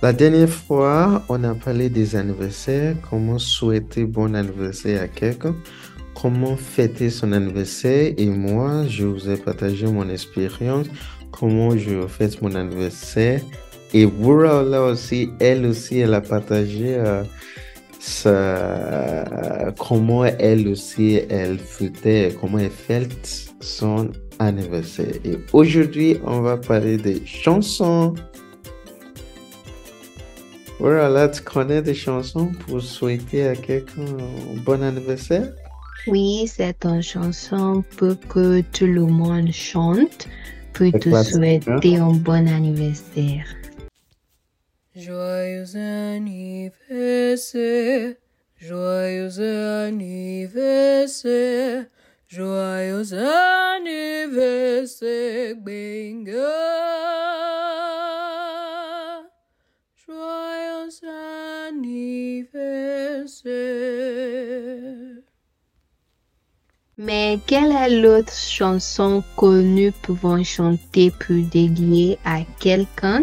La dernière fois, on a parlé des anniversaires, comment souhaiter bon anniversaire à quelqu'un, comment fêter son anniversaire. Et moi, je vous ai partagé mon expérience, comment je fête mon anniversaire. Et Wura là aussi, elle aussi, elle a partagé euh, sa- comment elle aussi, elle fêtait, comment elle fête son anniversaire. Et aujourd'hui, on va parler des chansons. Voilà, là, tu connais des chansons pour souhaiter à quelqu'un un bon anniversaire? Oui, c'est une chanson pour que tout le monde chante pour te souhaiter un bon anniversaire. Joyeux anniversaire, joyeux anniversaire, joyeux anniversaire, Benga. Mais quelle est l'autre chanson que nous pouvons chanter pour dédier à quelqu'un?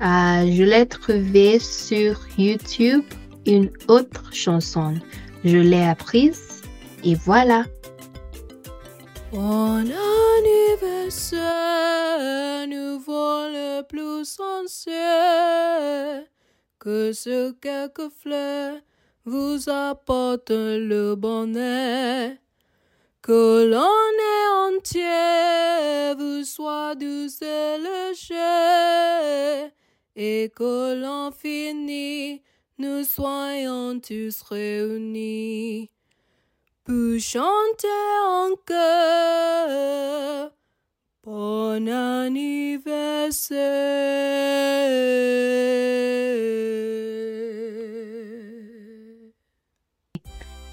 Euh, je l'ai trouvée sur YouTube, une autre chanson. Je l'ai apprise et voilà. Anniversaire, nous le plus que ce quelques fleurs vous le. Que l'année entière vous soit douce et légère et que l'infini nous soyons tous réunis pour chanter en chœur. Bon anniversaire.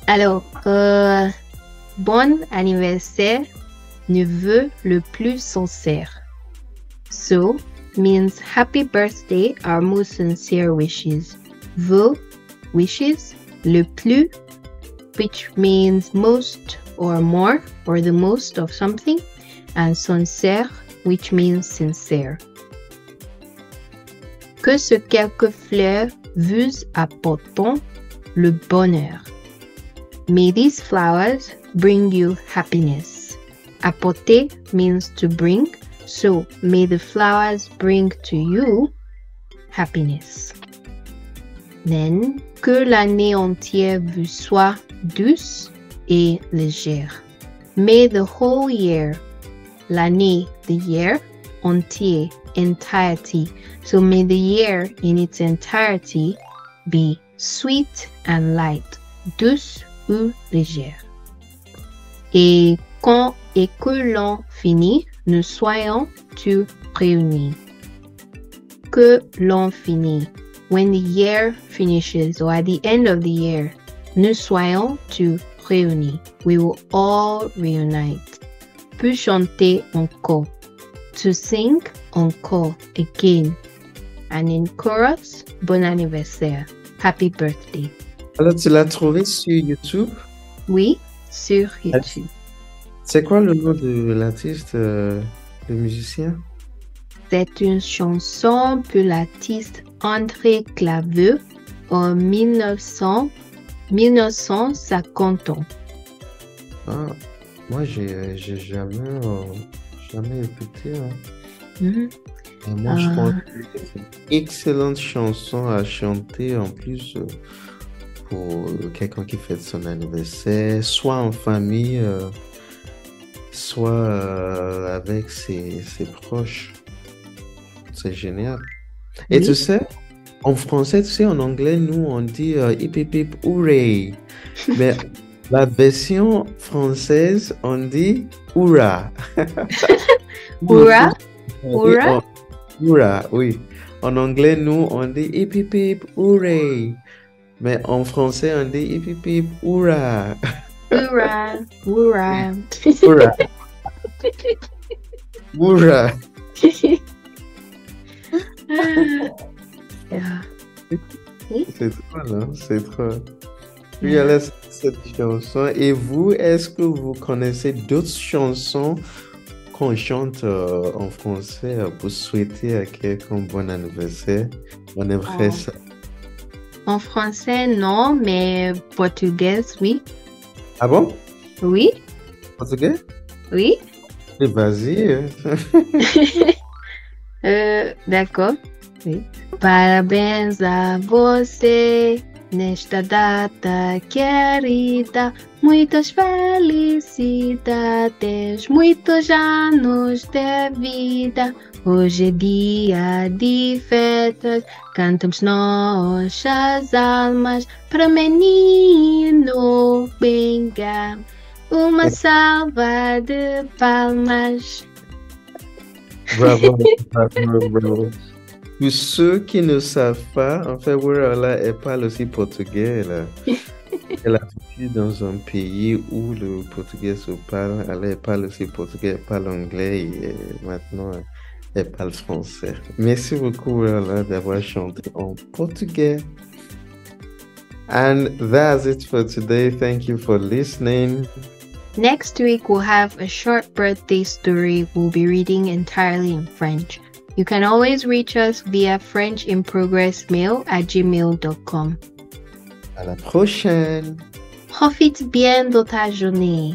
Alors, euh, bon anniversaire, neveu le plus sincère. So means happy birthday, our most sincere wishes. Vos wishes, le plus, which means most or more or the most of something, and sincère, which means sincere. Que ce quelques fleurs vous apportent le bonheur. May these flowers bring you happiness. Apporter means to bring, so may the flowers bring to you happiness. Then, que l'année entière vous soit douce et légère. May the whole year, l'année, the year, entier, entirety. So may the year in its entirety be sweet and light, douce légère. Et quand et que l'on finit, nous soyons tous réunis. Que l'on finit. When the year finishes or at the end of the year, nous soyons tous réunis. We will all reunite. Pour chanter encore. To sing encore again. And in chorus, bon anniversaire. Happy birthday. Alors, tu l'as trouvé sur YouTube? Oui, sur YouTube. C'est quoi le nom de l'artiste, euh, le musicien? C'est une chanson pour l'artiste André Claveux en 1900, 1950 ans. Ah, moi, j'ai j'ai jamais, euh, jamais écouté. hein. Mhm. Et moi, je Ah. pense que c'est une excellente chanson à chanter en plus euh, pour quelqu'un qui fête son anniversaire, soit en famille, euh, soit euh, avec ses, ses proches. C'est génial. Et Oui. tu sais, en français, tu sais, en anglais, nous, on dit euh, hip hip hip hooray. Mais la version française, on dit hurrah. Hurrah? Hurrah? hurrah, oui. En anglais, nous, on dit hip hip hip hooray. Mais en français, on dit hip hip hip hurrah. Hurrah, hurrah. Hurrah. Hurrah. Ah, C'est drôle, hein? C'est drôle. Oui, alors, cette chanson. Et vous, est-ce que vous connaissez d'autres chansons qu'on chante euh, en français? Pour souhaiter à quelqu'un bon anniversaire? On aimerait Oh. ça. En français, non, mais portugais, oui. Ah bon? Oui, Portugais? oui. Eh, Vas-y. hein. Euh, d'accord. Oui. Parabéns a você nesta data querida. Muitas felicidades, muitos anos de vida. Hoje é dia de festas, cantamos nossas almas para menino Benga. Uma salva de palmas. Bravo, bravo, bravo. Pour ceux qui ne savent pas, en fait, Wurala, elle parle aussi portugais. Là. Elle a dans un pays où le portugais se parle. Elle, elle parle aussi portugais, elle parle anglais et maintenant elle parle français. Merci beaucoup, d'avoir chanté en portugais. And that's it for today. Thank you for listening. Next week, we'll have a short birthday story we'll be reading entirely in French. You can always reach us via French in Progress mail at gmail.com. À la prochaine. Profite bien de ta journée.